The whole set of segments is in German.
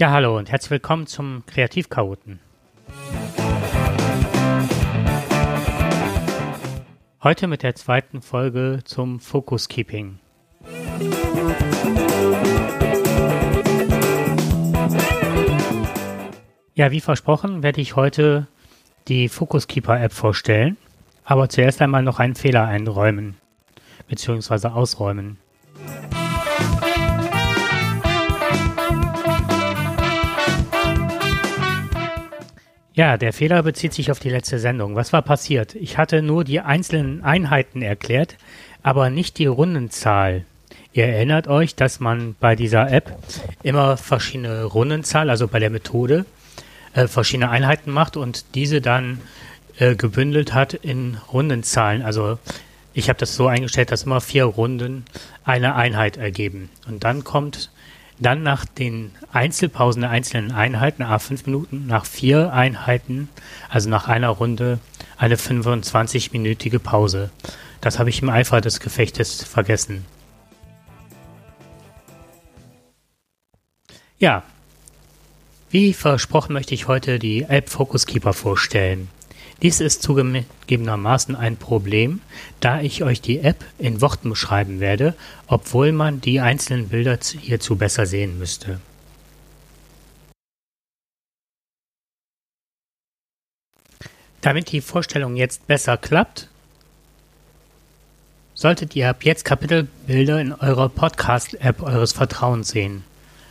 Ja, hallo und herzlich willkommen zum Kreativchaoten. Heute mit der zweiten Folge zum Focus Keeping. Ja, wie versprochen werde ich heute die Focus Keeper App vorstellen, aber zuerst einmal noch einen Fehler einräumen bzw. ausräumen. Ja, der Fehler bezieht sich auf die letzte Sendung. Was war passiert? Ich hatte nur die einzelnen Einheiten erklärt, aber nicht die Rundenzahl. Ihr erinnert euch, dass man bei dieser App immer verschiedene Rundenzahl, also bei der Methode, äh, verschiedene Einheiten macht und diese dann äh, gebündelt hat in Rundenzahlen. Also ich habe das so eingestellt, dass immer vier Runden eine Einheit ergeben. Und dann kommt dann nach den Einzelpausen der einzelnen Einheiten, a fünf Minuten, nach vier Einheiten, also nach einer Runde, eine 25-minütige Pause. Das habe ich im Eifer des Gefechtes vergessen. Ja, wie versprochen möchte ich heute die App Focus Keeper vorstellen. Dies ist zugegebenermaßen ein Problem, da ich euch die App in Worten beschreiben werde, obwohl man die einzelnen Bilder hierzu besser sehen müsste. Damit die Vorstellung jetzt besser klappt, solltet ihr ab jetzt Kapitelbilder in eurer Podcast-App eures Vertrauens sehen.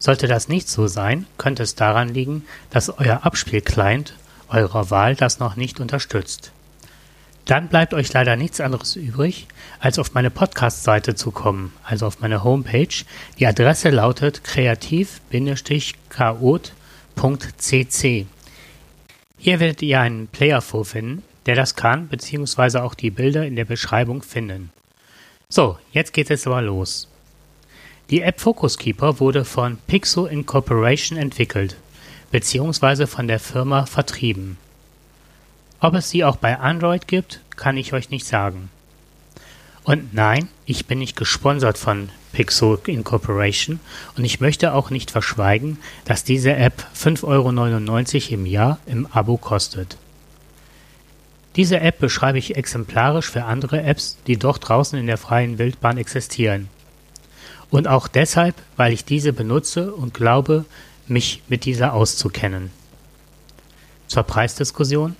Sollte das nicht so sein, könnte es daran liegen, dass euer Abspielclient eurer Wahl das noch nicht unterstützt. Dann bleibt euch leider nichts anderes übrig, als auf meine Podcast-Seite zu kommen, also auf meine Homepage. Die Adresse lautet kreativ-chaot.cc. Hier werdet ihr einen Player vorfinden, der das kann, beziehungsweise auch die Bilder in der Beschreibung finden. So, jetzt geht es aber los. Die App Focus Keeper wurde von Pixo Incorporation entwickelt beziehungsweise von der Firma vertrieben. Ob es sie auch bei Android gibt, kann ich euch nicht sagen. Und nein, ich bin nicht gesponsert von Pixel Incorporation und ich möchte auch nicht verschweigen, dass diese App 5,99 Euro im Jahr im Abo kostet. Diese App beschreibe ich exemplarisch für andere Apps, die doch draußen in der freien Wildbahn existieren. Und auch deshalb, weil ich diese benutze und glaube, mich mit dieser auszukennen. Zur Preisdiskussion.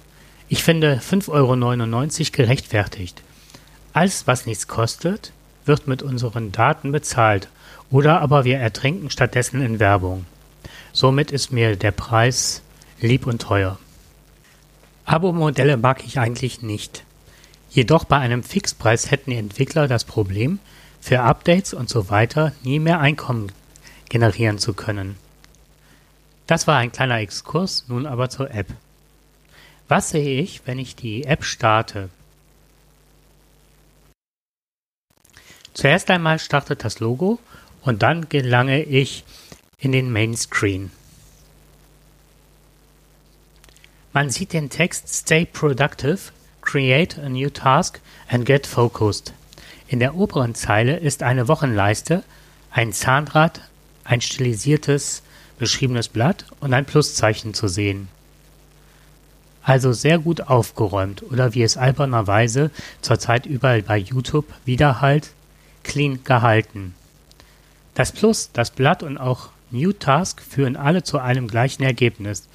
Ich finde 5,99 Euro gerechtfertigt. Alles, was nichts kostet, wird mit unseren Daten bezahlt oder aber wir ertrinken stattdessen in Werbung. Somit ist mir der Preis lieb und teuer. Abo-Modelle mag ich eigentlich nicht. Jedoch bei einem Fixpreis hätten die Entwickler das Problem, für Updates und so weiter nie mehr Einkommen generieren zu können. Das war ein kleiner Exkurs, nun aber zur App. Was sehe ich, wenn ich die App starte? Zuerst einmal startet das Logo und dann gelange ich in den Mainscreen. Man sieht den Text Stay productive, create a new task and get focused. In der oberen Zeile ist eine Wochenleiste, ein Zahnrad, ein stilisiertes beschriebenes Blatt und ein Pluszeichen zu sehen. Also sehr gut aufgeräumt oder wie es albernerweise zurzeit überall bei YouTube widerhallt, clean gehalten. Das Plus, das Blatt und auch New Task führen alle zu einem gleichen Ergebnis.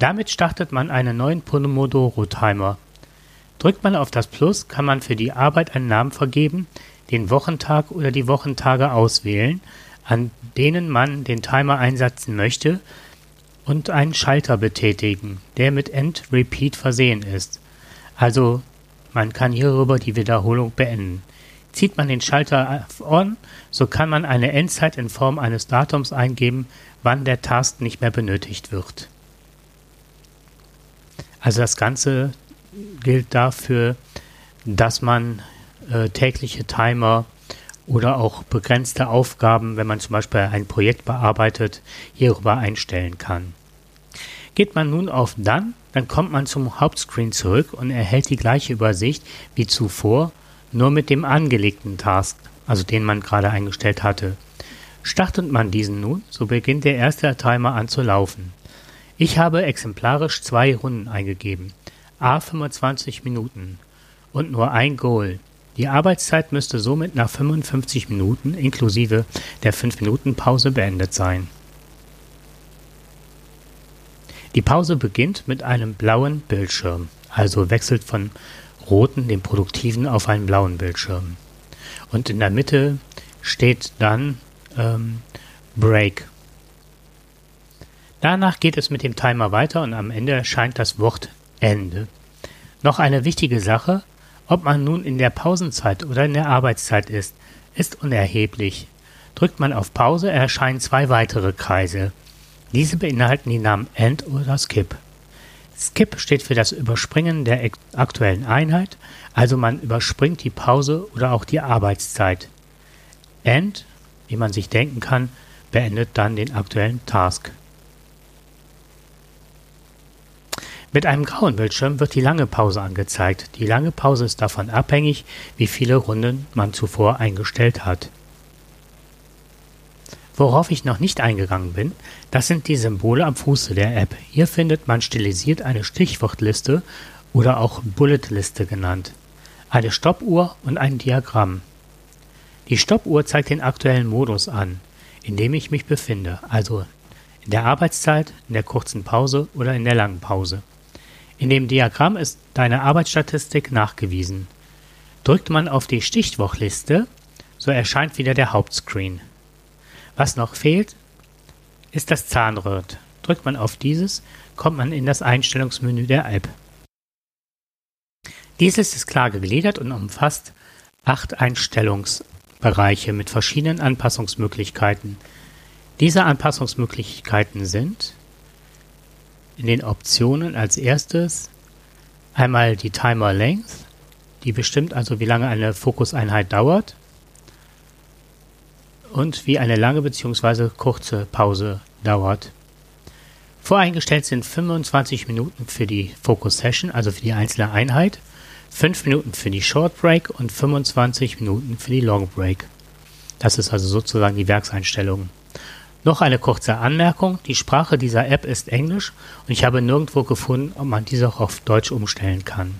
Damit startet man einen neuen Pomodoro-Timer. Drückt man auf das Plus, kann man für die Arbeit einen Namen vergeben, den Wochentag oder die Wochentage auswählen an denen man den Timer einsetzen möchte, und einen Schalter betätigen, der mit End Repeat versehen ist. Also man kann hierüber die Wiederholung beenden. Zieht man den Schalter on, so kann man eine Endzeit in Form eines Datums eingeben, wann der Task nicht mehr benötigt wird. Also das Ganze gilt dafür, dass man äh, tägliche Timer oder auch begrenzte Aufgaben, wenn man zum Beispiel ein Projekt bearbeitet, hierüber einstellen kann. Geht man nun auf Dann, dann kommt man zum Hauptscreen zurück und erhält die gleiche Übersicht wie zuvor, nur mit dem angelegten Task, also den man gerade eingestellt hatte. Startet man diesen nun, so beginnt der erste Timer an zu laufen. Ich habe exemplarisch zwei Runden eingegeben, a 25 Minuten und nur ein Goal. Die Arbeitszeit müsste somit nach 55 Minuten inklusive der 5 Minuten Pause beendet sein. Die Pause beginnt mit einem blauen Bildschirm, also wechselt von roten, dem produktiven, auf einen blauen Bildschirm. Und in der Mitte steht dann ähm, Break. Danach geht es mit dem Timer weiter und am Ende erscheint das Wort Ende. Noch eine wichtige Sache, ob man nun in der Pausenzeit oder in der Arbeitszeit ist, ist unerheblich. Drückt man auf Pause, erscheinen zwei weitere Kreise. Diese beinhalten die Namen End oder Skip. Skip steht für das Überspringen der aktuellen Einheit, also man überspringt die Pause oder auch die Arbeitszeit. End, wie man sich denken kann, beendet dann den aktuellen Task. Mit einem grauen Bildschirm wird die lange Pause angezeigt. Die lange Pause ist davon abhängig, wie viele Runden man zuvor eingestellt hat. Worauf ich noch nicht eingegangen bin, das sind die Symbole am Fuße der App. Hier findet man stilisiert eine Stichwortliste oder auch Bulletliste genannt, eine Stoppuhr und ein Diagramm. Die Stoppuhr zeigt den aktuellen Modus an, in dem ich mich befinde, also in der Arbeitszeit, in der kurzen Pause oder in der langen Pause. In dem Diagramm ist deine Arbeitsstatistik nachgewiesen. Drückt man auf die Stichwochliste, so erscheint wieder der Hauptscreen. Was noch fehlt, ist das Zahnrad. Drückt man auf dieses, kommt man in das Einstellungsmenü der App. Dieses ist klar gegliedert und umfasst acht Einstellungsbereiche mit verschiedenen Anpassungsmöglichkeiten. Diese Anpassungsmöglichkeiten sind in den Optionen als erstes einmal die Timer Length, die bestimmt also wie lange eine Fokuseinheit dauert und wie eine lange bzw. kurze Pause dauert. Voreingestellt sind 25 Minuten für die Focus Session, also für die einzelne Einheit, 5 Minuten für die Short Break und 25 Minuten für die Long Break. Das ist also sozusagen die Werkseinstellung. Noch eine kurze Anmerkung. Die Sprache dieser App ist Englisch und ich habe nirgendwo gefunden, ob man diese auch auf Deutsch umstellen kann.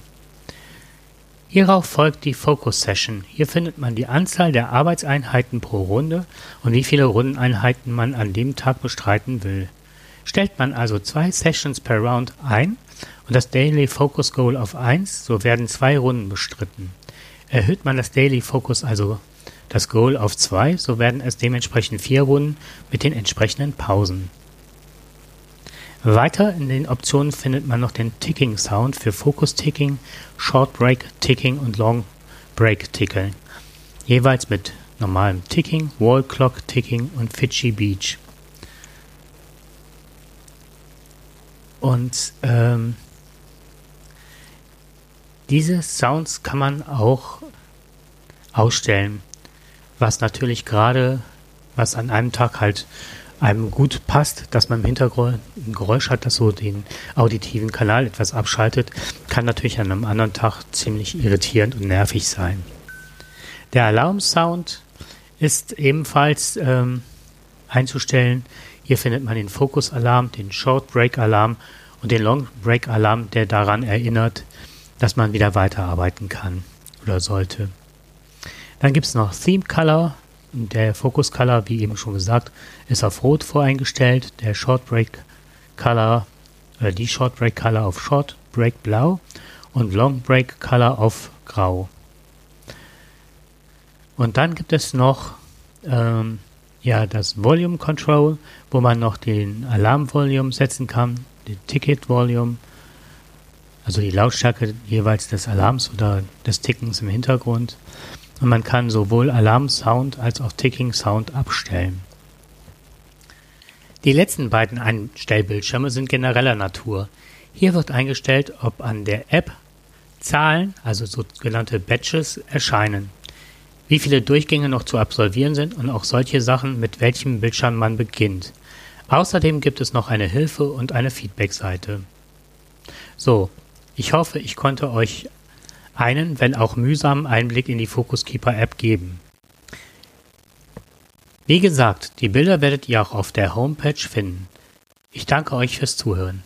Hierauf folgt die Focus Session. Hier findet man die Anzahl der Arbeitseinheiten pro Runde und wie viele Rundeneinheiten man an dem Tag bestreiten will. Stellt man also zwei Sessions per Round ein und das Daily Focus Goal auf 1, so werden zwei Runden bestritten. Erhöht man das Daily Focus also das Goal auf 2, so werden es dementsprechend vier Runden mit den entsprechenden Pausen. Weiter in den Optionen findet man noch den Ticking Sound für Focus Ticking, Short Break Ticking und Long Break Ticking. Jeweils mit normalem Ticking, Wall Clock Ticking und Fidji Beach. Und ähm, diese Sounds kann man auch ausstellen was natürlich gerade, was an einem Tag halt einem gut passt, dass man im Hintergrund ein Geräusch hat, das so den auditiven Kanal etwas abschaltet, kann natürlich an einem anderen Tag ziemlich irritierend und nervig sein. Der Alarmsound ist ebenfalls ähm, einzustellen. Hier findet man den Fokus-Alarm, den Short Break-Alarm und den Long Break-Alarm, der daran erinnert, dass man wieder weiterarbeiten kann oder sollte. Dann gibt es noch Theme Color. Der Focus Color, wie eben schon gesagt, ist auf Rot voreingestellt. Der Short Break Color, äh, die Short Break Color auf Short Break Blau und Long Break Color auf Grau. Und dann gibt es noch ähm, ja, das Volume Control, wo man noch den Alarm Volume setzen kann, den Ticket Volume, also die Lautstärke jeweils des Alarms oder des Tickens im Hintergrund und man kann sowohl Alarmsound als auch Ticking Sound abstellen. Die letzten beiden Einstellbildschirme sind genereller Natur. Hier wird eingestellt, ob an der App Zahlen, also sogenannte Batches, erscheinen, wie viele Durchgänge noch zu absolvieren sind und auch solche Sachen, mit welchem Bildschirm man beginnt. Außerdem gibt es noch eine Hilfe und eine Feedback-Seite. So, ich hoffe, ich konnte euch einen, wenn auch mühsamen Einblick in die Focus Keeper App geben. Wie gesagt, die Bilder werdet ihr auch auf der Homepage finden. Ich danke euch fürs Zuhören.